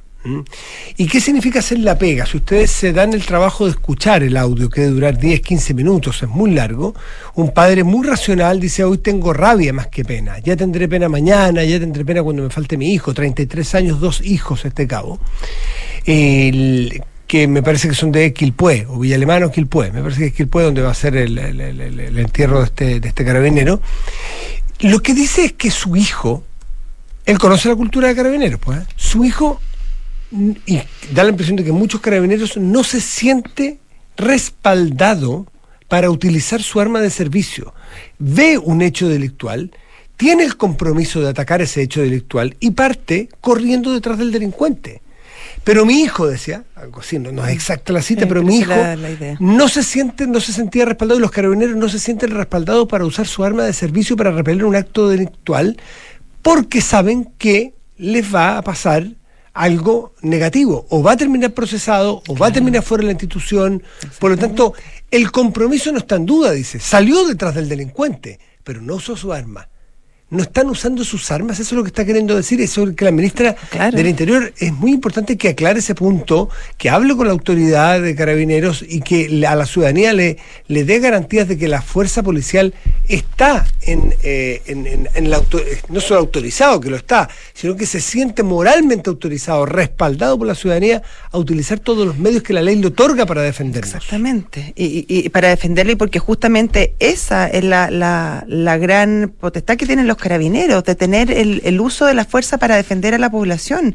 ¿Y qué significa hacer la pega? Si ustedes se dan el trabajo de escuchar el audio, que debe durar 10, 15 minutos, es muy largo, un padre muy racional dice, hoy tengo rabia más que pena, ya tendré pena mañana, ya tendré pena cuando me falte mi hijo, 33 años, dos hijos este cabo. Que me parece que son de Quilpué, o Villa Alemana o Quilpué, me parece que es Quilpué donde va a ser el, entierro de este, de este carabinero, lo que dice es que su hijo, él conoce la cultura de carabineros, pues, ¿eh? su hijo, y da la impresión de que muchos carabineros no se siente respaldado para utilizar su arma de servicio. Ve un hecho delictual, tiene el compromiso de atacar ese hecho delictual y parte corriendo detrás del delincuente. Pero mi hijo, decía, algo así, no, es exacta la cita, pero, mi hijo no se siente, no se sentía respaldado y los carabineros no se sienten respaldados para usar su arma de servicio para repeler un acto delictual porque saben que les va a pasar algo negativo. O va a terminar procesado, o va a terminar fuera de la institución. Por lo tanto, el compromiso no está en duda, dice. Salió detrás del delincuente, pero no usó su arma no están usando sus armas, eso es lo que está queriendo decir, eso es que la ministra del Interior es muy importante que aclare ese punto, que hable con la autoridad de carabineros y que a la ciudadanía le, le dé garantías de que la fuerza policial está en, eh, en, la no solo autorizado, que lo está, sino que se siente moralmente autorizado, respaldado por la ciudadanía a utilizar todos los medios que la ley le otorga para defendernos. Exactamente, y, y, para defenderle, porque justamente esa es la, la, la gran potestad que tienen los carabineros, de tener el, el, uso de la fuerza para defender a la población.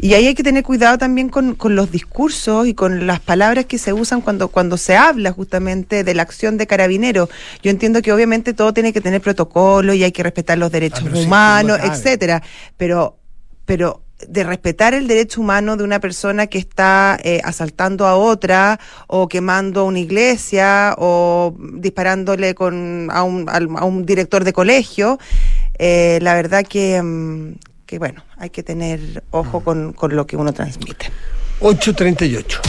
Y ahí hay que tener cuidado también con, con, los discursos y con las palabras que se usan cuando, cuando se habla justamente de la acción de carabineros. Yo entiendo que obviamente todo tiene que tener protocolo y hay que respetar los derechos ah, humanos, etcétera. Pero, pero de respetar el derecho humano de una persona que está eh, asaltando a otra o quemando una iglesia o disparándole con, a, un, a un director de colegio, eh, la verdad que, mm, que, bueno, hay que tener ojo con, con lo que uno transmite. 838.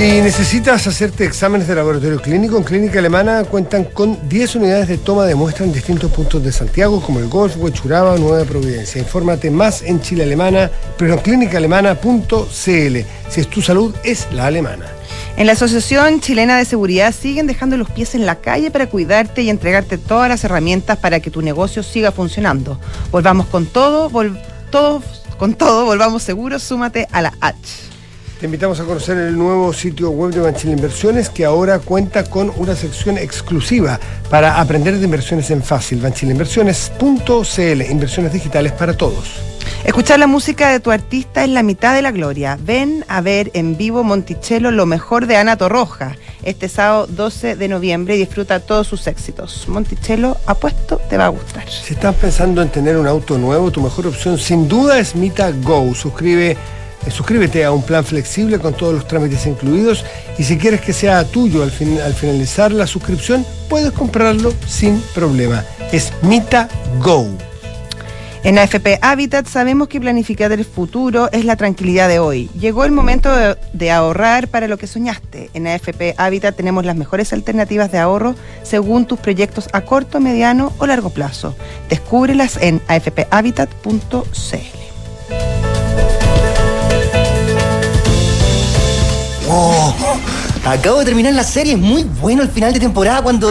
Y necesitas hacerte exámenes de laboratorio clínico. En Clínica Alemana cuentan con 10 unidades de toma de muestra en distintos puntos de Santiago, como el Golf, Huechuraba o Nueva Providencia. Infórmate más en Chile Alemana, pero en clínicaalemana.cl. Si es tu salud, es la alemana. En la Asociación Chilena de Seguridad siguen dejando los pies en la calle para cuidarte y entregarte todas las herramientas para que tu negocio siga funcionando. Volvamos con todo, todos con todo, volvamos seguros, súmate a la H. Te invitamos a conocer el nuevo sitio web de Banchile Inversiones que ahora cuenta con una sección exclusiva para aprender de inversiones en fácil. Banchileinversiones.cl, inversiones digitales para todos. Escuchar la música de tu artista es la mitad de la gloria. Ven a ver en vivo Monticello lo mejor de Ana Torroja este sábado 12 de noviembre y disfruta todos sus éxitos. Monticello, apuesto, te va a gustar. Si estás pensando en tener un auto nuevo, tu mejor opción sin duda es Mita Go. Eh, suscríbete a un plan flexible con todos los trámites incluidos y si quieres que sea tuyo al, al finalizar la suscripción, puedes comprarlo sin problema. Es Mita Go. En AFP Habitat sabemos que planificar el futuro es la tranquilidad de hoy. Llegó el momento de, ahorrar para lo que soñaste. En AFP Habitat tenemos las mejores alternativas de ahorro según tus proyectos a corto, mediano o largo plazo. Descúbrelas en afphabitat.cl. Oh, acabo de terminar la serie. Muy bueno el final de temporada cuando...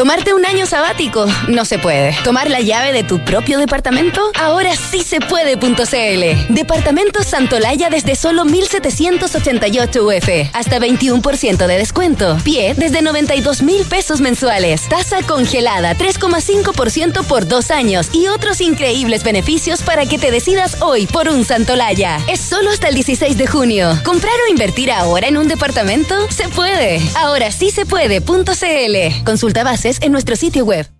Tomarte un año sabático no se puede. Tomar la llave de tu propio departamento ahora sí se puede.cl. Departamento Santolaya desde solo 1788 UF. Hasta 21% de descuento. Pie desde 92 mil pesos mensuales. Tasa congelada 3,5% por dos años. Y otros increíbles beneficios para que te decidas hoy por un Santolaya. Es solo hasta el 16 de junio. ¿Comprar o invertir ahora en un departamento? Se puede. Ahora sí se puede.cl. Consulta bases en nuestro sitio web.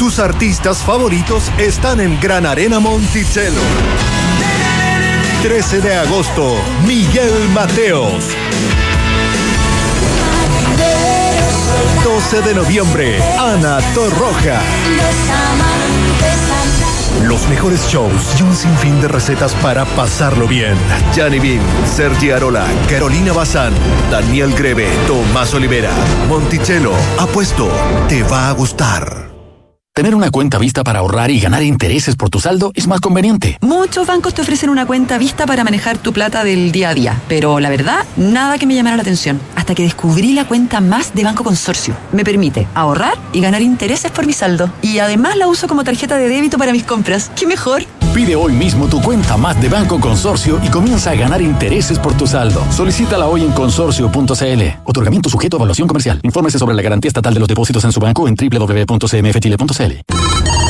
Tus artistas favoritos están en Gran Arena Monticello. 13 de agosto, Miguel Mateos. 12 de noviembre, Ana Torroja. Los mejores shows y un sinfín de recetas para pasarlo bien. Gianni Bean, Sergi Arola, Carolina Bazán, Daniel Greve, Tomás Olivera, Monticello. Apuesto, te va a gustar. Tener una cuenta vista para ahorrar y ganar intereses por tu saldo es más conveniente. Muchos bancos te ofrecen una cuenta vista para manejar tu plata del día a día, pero la verdad, nada que me llamara la atención, hasta que descubrí la cuenta más de Banco Consorcio. Me permite ahorrar y ganar intereses por mi saldo. Y además la uso como tarjeta de débito para mis compras. ¡Qué mejor! Pide hoy mismo tu cuenta más de Banco Consorcio y comienza a ganar intereses por tu saldo. Solicítala hoy en consorcio.cl. Otorgamiento sujeto a evaluación comercial. Infórmese sobre la garantía estatal de los depósitos en su banco en www.cmfchile.cl.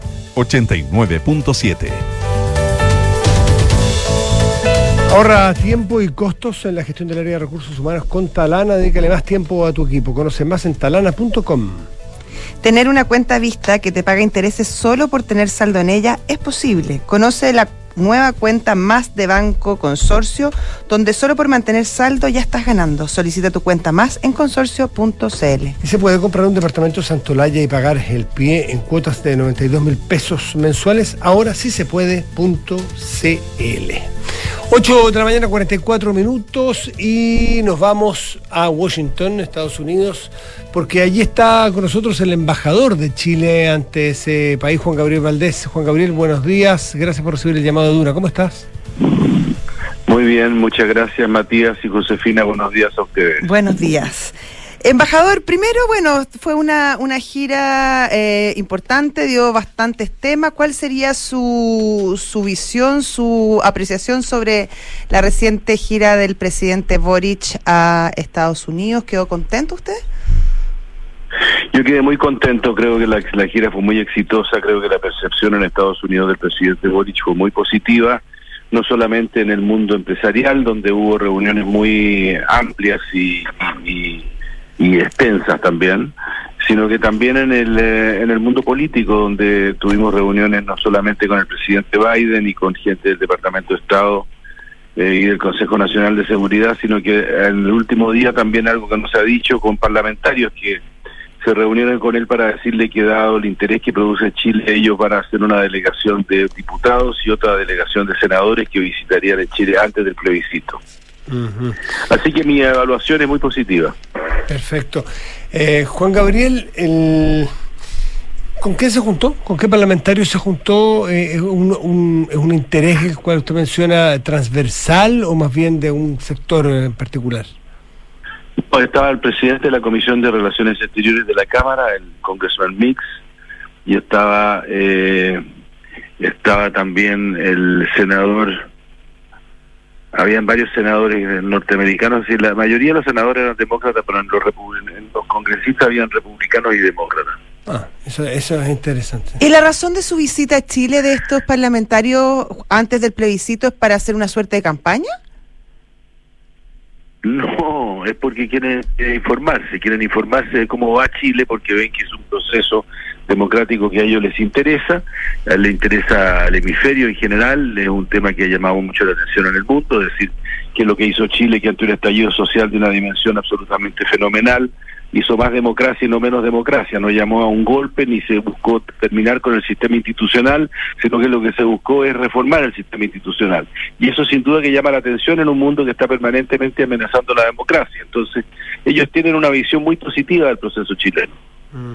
89.7. Ahorra tiempo y costos en la gestión del área de recursos humanos con Talana. Dedícale más tiempo a tu equipo. Conoce más en talana.com. Tener una cuenta vista que te paga intereses solo por tener saldo en ella es posible. Conoce la nueva cuenta más de Banco Consorcio, donde solo por mantener saldo ya estás ganando. Solicita tu cuenta más en consorcio.cl. Se puede comprar un departamento Santolaya y pagar el pie en cuotas de 92 mil pesos mensuales. Ahora sí se puede.cl. 8 de la mañana, 44 minutos y nos vamos a Washington, Estados Unidos, porque allí está con nosotros el embajador de Chile ante ese país, Juan Gabriel Valdés. Juan Gabriel, buenos días, gracias por recibir el llamado de Duna. ¿Cómo estás? Muy bien, muchas gracias Matías y Josefina, buenos días a ustedes. Buenos días. Embajador, primero, bueno, fue una, una gira eh, importante, dio bastantes temas. ¿Cuál sería su, su visión, su apreciación sobre la reciente gira del presidente Boric a Estados Unidos? ¿Quedó contento usted? Yo quedé muy contento, creo que la, gira fue muy exitosa, creo que la percepción en Estados Unidos del presidente Boric fue muy positiva no solamente en el mundo empresarial, donde hubo reuniones muy amplias y, y, y extensas también, sino que también en el, eh, en el mundo político, donde tuvimos reuniones no solamente con el presidente Biden y con gente del Departamento de Estado eh, y del Consejo Nacional de Seguridad, sino que en el último día también algo que nos ha dicho con parlamentarios que se reunieron con él para decirle que dado el interés que produce Chile, ellos van a hacer una delegación de diputados y otra delegación de senadores que visitarían en Chile antes del plebiscito. Así que mi evaluación es muy positiva. Perfecto. Eh, Juan Gabriel, el... ¿con qué se juntó? ¿Con qué parlamentario se juntó? Eh, ¿Es un, un, ¿Es un interés el cual usted menciona transversal o más bien de un sector en particular? Estaba el presidente de la Comisión de Relaciones Exteriores de la Cámara, el Congressman Mix, y estaba eh, estaba también el senador habían varios senadores norteamericanos y la mayoría de los senadores eran demócratas, pero en los, en los congresistas habían republicanos y demócratas. Ah, eso, eso es interesante. ¿Y la razón de su visita a Chile de estos parlamentarios antes del plebiscito es para hacer una suerte de campaña? No, es porque quieren, informarse, quieren informarse de cómo va Chile porque ven que es un proceso democrático que a ellos les interesa, a les interesa al hemisferio en general, es un tema que ha llamado mucho la atención en el mundo, es decir, que lo que hizo Chile, que ante un estallido social de una dimensión absolutamente fenomenal, hizo más democracia y no menos democracia, no llamó a un golpe ni se buscó terminar con el sistema institucional, sino que lo que se buscó es reformar el sistema institucional. Y eso sin duda que llama la atención en un mundo que está permanentemente amenazando la democracia. Entonces, ellos tienen una visión muy positiva del proceso chileno. Mm.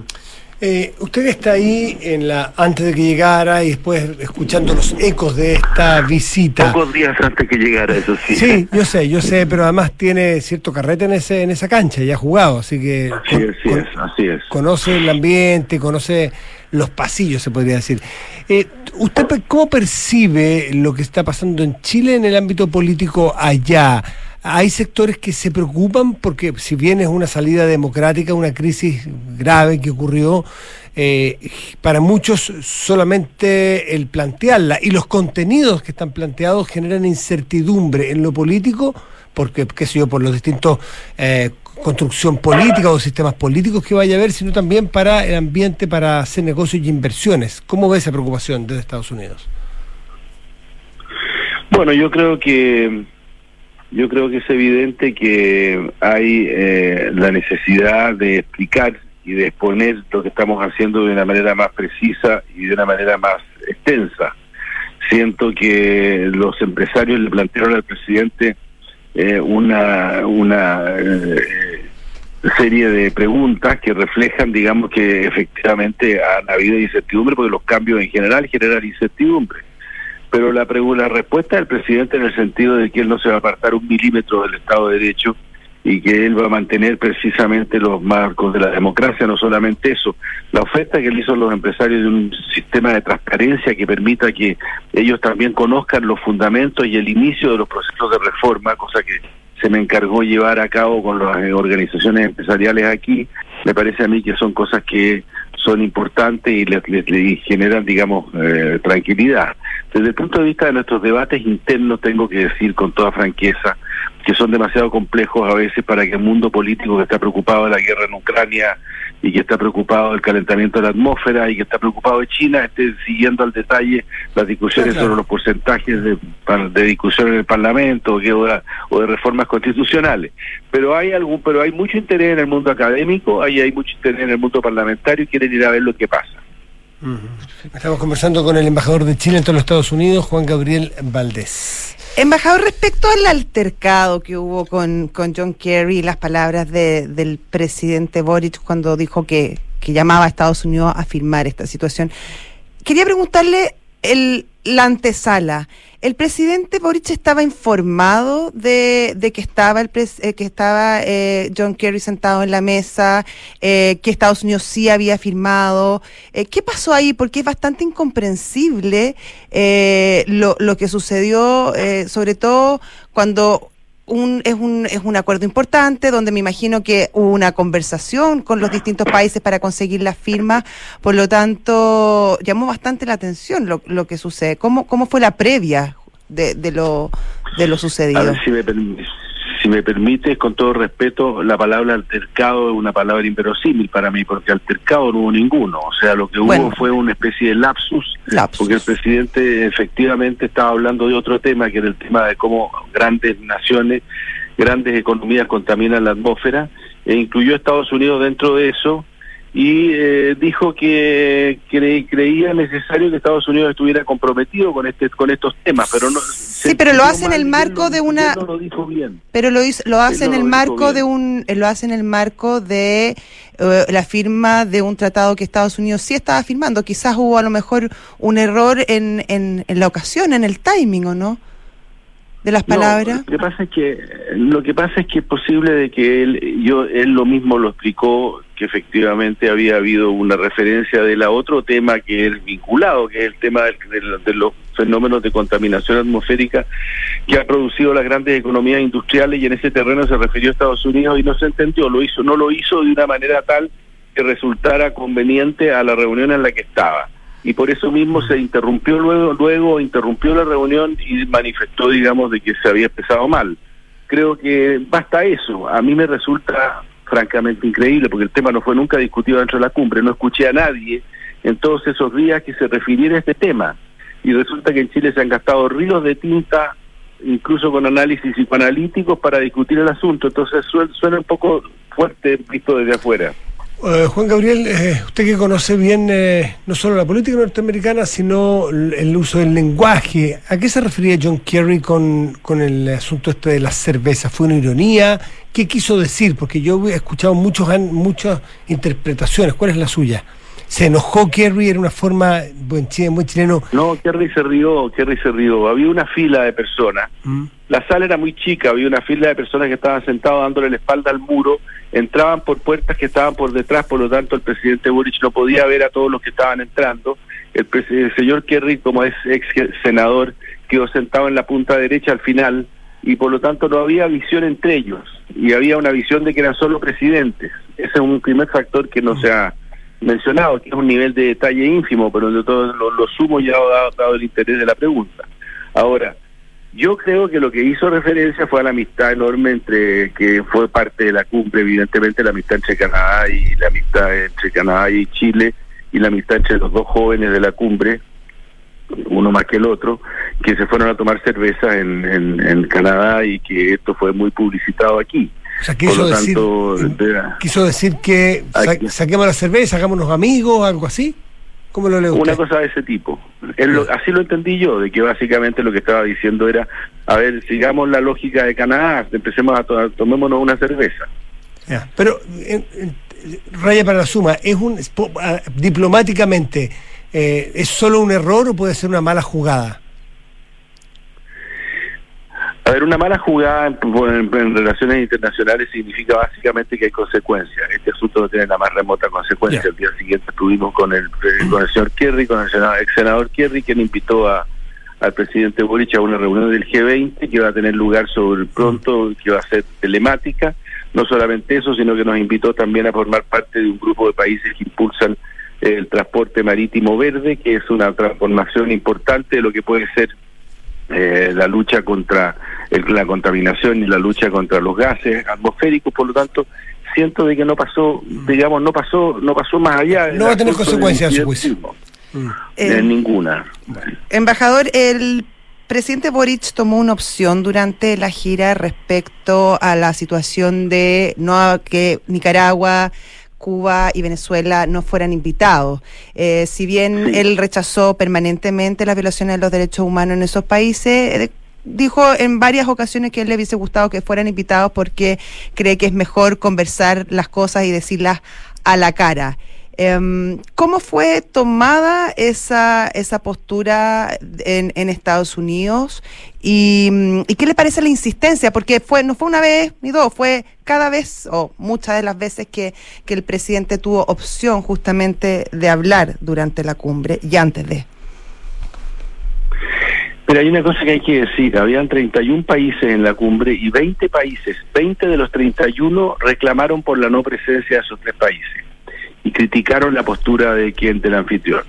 Eh, usted está ahí en la antes de que llegara y después escuchando los ecos de esta visita. Pocos días antes que llegara, eso sí. Sí, yo sé, yo sé, pero además tiene cierto carrete en ese en esa cancha, ya ha jugado, así que así, con, así es, así es. conoce el ambiente, conoce los pasillos, se podría decir. Eh, ¿Usted cómo percibe lo que está pasando en Chile en el ámbito político allá? Hay sectores que se preocupan porque si bien es una salida democrática, una crisis grave que ocurrió, eh, para muchos solamente el plantearla y los contenidos que están planteados generan incertidumbre en lo político, porque, qué sé yo, por los distintos eh, construcción política o sistemas políticos que vaya a haber, sino también para el ambiente para hacer negocios y inversiones. ¿Cómo ve esa preocupación desde Estados Unidos? Bueno, yo creo que yo creo que es evidente que hay eh, la necesidad de explicar y de exponer lo que estamos haciendo de una manera más precisa y de una manera más extensa. Siento que los empresarios le plantearon al presidente eh, una una eh, serie de preguntas que reflejan, digamos, que efectivamente han habido incertidumbre, porque los cambios en general generan incertidumbre. Pero la, la respuesta del presidente en el sentido de que él no se va a apartar un milímetro del Estado de Derecho y que él va a mantener precisamente los marcos de la democracia, no solamente eso, la oferta que le hizo los empresarios de un sistema de transparencia que permita que ellos también conozcan los fundamentos y el inicio de los procesos de reforma, cosa que se me encargó llevar a cabo con las eh, organizaciones empresariales aquí, me parece a mí que son cosas que son importantes y les, generan, digamos, eh, tranquilidad. Desde el punto de vista de nuestros debates internos, tengo que decir con toda franqueza que son demasiado complejos a veces para que el mundo político que está preocupado de la guerra en Ucrania y que está preocupado del calentamiento de la atmósfera y que está preocupado de China esté siguiendo al detalle las discusiones claro. sobre los porcentajes de, de discusión en el Parlamento o, que- o de- o de reformas constitucionales. Pero hay algún, pero hay mucho interés en el mundo académico, hay, hay mucho interés en el mundo parlamentario y quieren ir a ver lo que pasa. Estamos conversando con el embajador de Chile en todos los Estados Unidos, Juan Gabriel Valdés. Embajador, respecto al altercado que hubo con, con John Kerry y las palabras de- del presidente Boric cuando dijo que, que llamaba a Estados Unidos a firmar esta situación, quería preguntarle el, la antesala. ¿El presidente Boric estaba informado de, de que estaba, el pres- eh, que estaba eh, John Kerry sentado en la mesa, eh, que Estados Unidos sí había firmado? Eh, ¿Qué pasó ahí? Porque es bastante incomprensible eh, lo, lo que sucedió, eh, sobre todo cuando un, es, un, es un acuerdo importante donde me imagino que hubo una conversación con los distintos países para conseguir las firmas, por lo tanto llamó bastante la atención lo, lo que sucede. ¿Cómo, ¿Cómo fue la previa de, de, lo, de lo A sucedido? ver si me, perm- si me permites, con todo respeto, la palabra altercado es una palabra inverosímil para mí, porque altercado no hubo ninguno. O sea, lo que hubo fue una especie de lapsus, Lapsus. porque el presidente efectivamente estaba hablando de otro tema, que era el tema de cómo grandes naciones, grandes economías contaminan la atmósfera, e incluyó a Estados Unidos dentro de eso, y eh, dijo que cre- creía necesario que Estados Unidos estuviera comprometido con este con estos temas, pero no Sí, pero lo hace en el marco de una... no lo dijo bien. Pero lo, hizo- lo hace en el marco de un eh, lo hace en el marco de eh, la firma de un tratado que Estados Unidos sí estaba firmando. Quizás hubo a lo mejor un error en, en, en la ocasión, en el timing, ¿o no? De las No, palabras. lo que pasa es que lo que pasa es que es posible de que él yo él lo mismo lo explicó que efectivamente había habido una referencia de la otro tema que es vinculado, que es el tema del- del- de los fenómenos de contaminación atmosférica que ha producido las grandes economías industriales y en ese terreno se refirió a Estados Unidos y no se entendió, lo hizo, no lo hizo de una manera tal que resultara conveniente a la reunión en la que estaba. Y por eso mismo se interrumpió luego, luego interrumpió la reunión y manifestó, digamos, de que se había empezado mal. Creo que basta eso. A mí me resulta francamente increíble porque el tema no fue nunca discutido dentro de la cumbre. No escuché a nadie en todos esos días que se refiriera a este tema. Y resulta que en Chile se han gastado ríos de tinta, incluso con análisis psicoanalíticos, para discutir el asunto. Entonces suena, suena un poco fuerte visto desde afuera. Eh, Juan Gabriel, eh, usted que conoce bien eh, no solo la política norteamericana, sino el uso del lenguaje, ¿a qué se refería John Kerry con, con el asunto este de las cervezas? ¿Fue una ironía? ¿Qué quiso decir? Porque yo he escuchado muchos, muchas interpretaciones. ¿Cuál es la suya? ¿Se enojó Kerry? ¿Era una forma, buen, chi- buen chileno? No, Kerry se rió, Kerry se rió. Había una fila de personas. La sala era muy chica, había una fila de personas que estaban sentados dándole la espalda al muro, entraban por puertas que estaban por detrás, por lo tanto el presidente Boric no podía ver a todos los que estaban entrando. El, el señor Kerry, como es ex senador, quedó sentado en la punta derecha al final y por lo tanto no había visión entre ellos y había una visión de que eran solo presidentes. Ese es un primer factor que no se ha mencionado, que es un nivel de detalle ínfimo, pero de todo lo, sumo ya dado, dado el interés de la pregunta. Ahora, yo creo que lo que hizo referencia fue a la amistad enorme entre, que fue parte de la cumbre, evidentemente la amistad entre Canadá y la amistad entre Canadá y Chile, y la amistad entre los dos jóvenes de la cumbre, uno más que el otro, que se fueron a tomar cerveza en, en Canadá y que esto fue muy publicitado aquí. O sea, Por quiso lo decir, tanto, de- quiso decir que sa- saquemos la cerveza, hagámonos amigos, algo así. ¿Cómo lo? Una cosa de ese tipo. Él lo- así lo entendí yo, de que básicamente lo que estaba diciendo era, a ver, sigamos la lógica de Canadá, empecemos a to- tomémonos una cerveza. Ya, Pero, en- en- raya para la suma, ¿es un ah, diplomáticamente, eh, ¿es solo un error o puede ser una mala jugada? A ver, una mala jugada en, en- en relaciones internacionales significa básicamente que hay consecuencias. Este asunto no tiene la más remota consecuencia. El día siguiente estuvimos con el, eh, con el señor Kerry, con el senador- ex senador Kerry, quien invitó a, al presidente Boric a una reunión del G20 que va a tener lugar sobre pronto, que va a ser telemática. No solamente eso, sino que nos invitó también a formar parte de un grupo de países que impulsan el transporte marítimo verde, que es una transformación importante de lo que puede ser eh, la lucha contra el- la contaminación y la lucha contra los gases atmosféricos, por lo tanto siento de que no pasó, digamos, no pasó, no pasó más allá. No va a tener consecuencias, su del juicio. Eh, Eh, ninguna. Embajador, el presidente Boric tomó una opción durante la gira respecto a la situación de no que Nicaragua, Cuba y Venezuela no fueran invitados. Eh, si bien él rechazó permanentemente las violaciones de los derechos humanos en esos países, eh, dijo en varias ocasiones que él le hubiese gustado que fueran invitados porque cree que es mejor conversar las cosas y decirlas a la cara. Em, ¿Cómo fue tomada esa, esa postura en, en Estados Unidos? Y, mm, ¿Y qué le parece la insistencia? Porque fue no fue una vez ni dos, fue cada vez o muchas de las veces que, que el presidente tuvo opción justamente de hablar durante la cumbre y antes de. Pero hay una cosa que hay que decir, habían 31 países en la cumbre y 20 países, 20 de los 31 reclamaron por la no presencia de esos tres países y criticaron la postura de quien del anfitrión.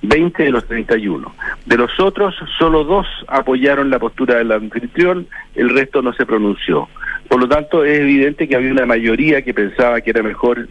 20 de los 31. De los otros, solo dos apoyaron la postura del anfitrión, el resto no se pronunció. Por lo tanto, es evidente que había una mayoría que pensaba que era mejor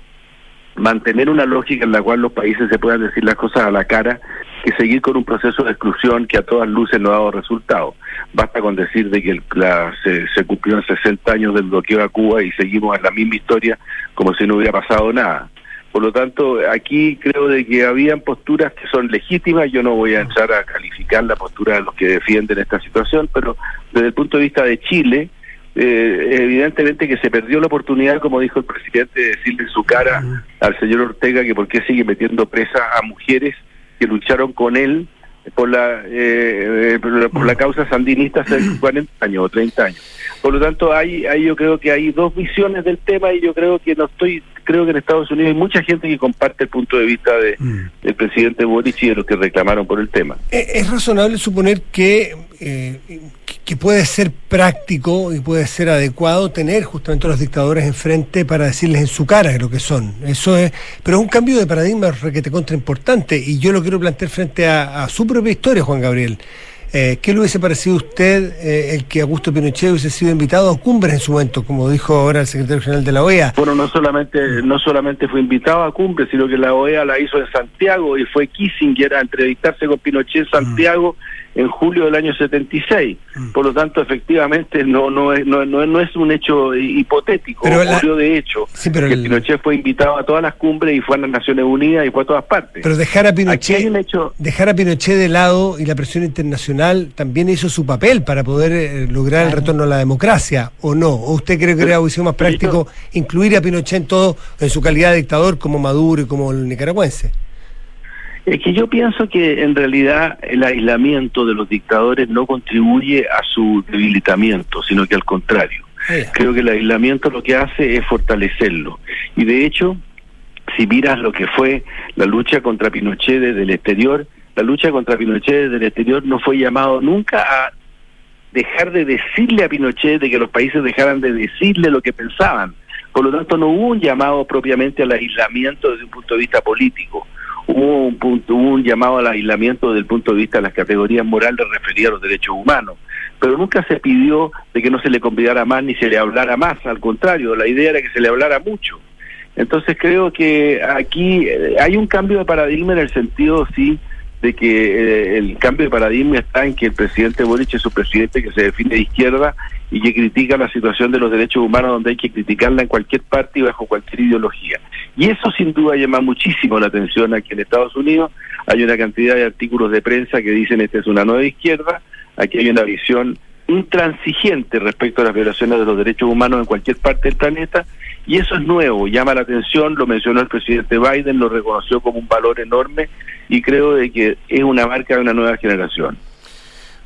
mantener una lógica en la cual los países se puedan decir las cosas a la cara que seguir con un proceso de exclusión que a todas luces no ha dado resultado. Basta con decir de que el- la- se, se cumplieron 60 años del bloqueo a Cuba y seguimos en la misma historia como si no hubiera pasado nada. Por lo tanto, aquí creo de que habían posturas que son legítimas. Yo no voy a entrar a calificar la postura de los que defienden esta situación, pero desde el punto de vista de Chile, eh, evidentemente que se perdió la oportunidad, como dijo el presidente, de decirle en su cara al señor Ortega que por qué sigue metiendo presa a mujeres que lucharon con él por la eh, eh, por la, por la causa sandinista hace 40 años o 30 años. Por lo tanto, hay, hay yo creo que hay dos visiones del tema y yo creo que no estoy creo que en Estados Unidos hay mucha gente que comparte el punto de vista de, del presidente Boric y de los que reclamaron por el tema. Eh, Es razonable suponer que, eh, que- que puede ser práctico y puede ser adecuado tener justamente a los dictadores enfrente para decirles en su cara lo que son. Eso es, pero es un cambio de paradigma requete contra importante y yo lo quiero plantear frente a, a su propia historia, Juan Gabriel. Eh, ¿Qué le hubiese parecido a usted eh, el que Augusto Pinochet hubiese sido invitado a cumbres en su momento, como dijo ahora el secretario general de la OEA? Bueno, no solamente no solamente fue invitado a cumbre, sino que la OEA la hizo en Santiago y fue Kissinger a entrevistarse con Pinochet en Santiago en julio del año 76. Por lo tanto, efectivamente, no no es no, no, no es un hecho hipotético, Pero la- ocurrió de hecho Sí, pero que el- Pinochet fue invitado a todas las cumbres y fue a las Naciones Unidas y fue a todas partes. Pero dejar a Pinochet, hecho dejar a Pinochet de lado y la presión internacional también hizo su papel para poder eh, lograr el retorno a la democracia, ¿o no? ¿O usted cree que hubiera sido más práctico incluir a Pinochet en todo, en su calidad de dictador, como Maduro y como el nicaragüense? Es que yo pienso que en realidad el aislamiento de los dictadores no contribuye a su debilitamiento, sino que al contrario. Creo que el aislamiento lo que hace es fortalecerlo. Y de hecho, si miras lo que fue la lucha contra Pinochet desde el exterior, la lucha contra Pinochet desde el exterior no fue llamado nunca a dejar de decirle a Pinochet de que los países dejaran de decirle lo que pensaban. Por lo tanto, no hubo un llamado propiamente al aislamiento desde un punto de vista político. Hubo un, punto, hubo un llamado al aislamiento desde el punto de vista de las categorías morales referidas a los derechos humanos. Pero nunca se pidió de que no se le convidara más ni se le hablara más. Al contrario, la idea era que se le hablara mucho. Entonces creo que aquí eh, hay un cambio de paradigma en el sentido, sí, de que eh, el cambio de paradigma está en que el presidente Boric es un presidente que se define de izquierda y que critica la situación de los derechos humanos donde hay que criticarla en cualquier parte y bajo cualquier ideología. Y eso sin duda llama muchísimo la atención aquí en Estados Unidos. Hay una cantidad de artículos de prensa que dicen esta es una nueva izquierda, aquí hay una visión intransigente respecto a las violaciones de los derechos humanos en cualquier parte del planeta y eso es nuevo, llama la atención, lo mencionó el presidente Biden, lo reconoció como un valor enorme y creo de que es una marca de una nueva generación.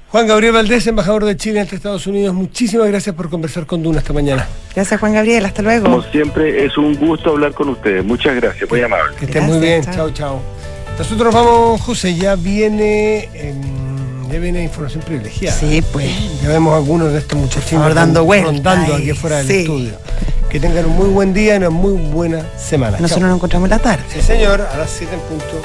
Juan Gabriel Valdés, embajador de Chile ante Estados Unidos, muchísimas gracias por conversar con Duna esta mañana. Gracias Juan Gabriel, hasta luego. Como siempre, es un gusto hablar con ustedes. Muchas gracias, muy amable. Que estén muy bien, chao, chao. Nosotros vamos, José, ya viene, em, ya viene información privilegiada. Sí, pues. Ya vemos algunos de estos muchachitos Ahora dando vueltas rondando aquí afuera del sí. estudio. Que tengan un muy buen día y una muy buena semana. Nosotros nos encontramos en la tarde. Sí, señor, a las 7 en punto.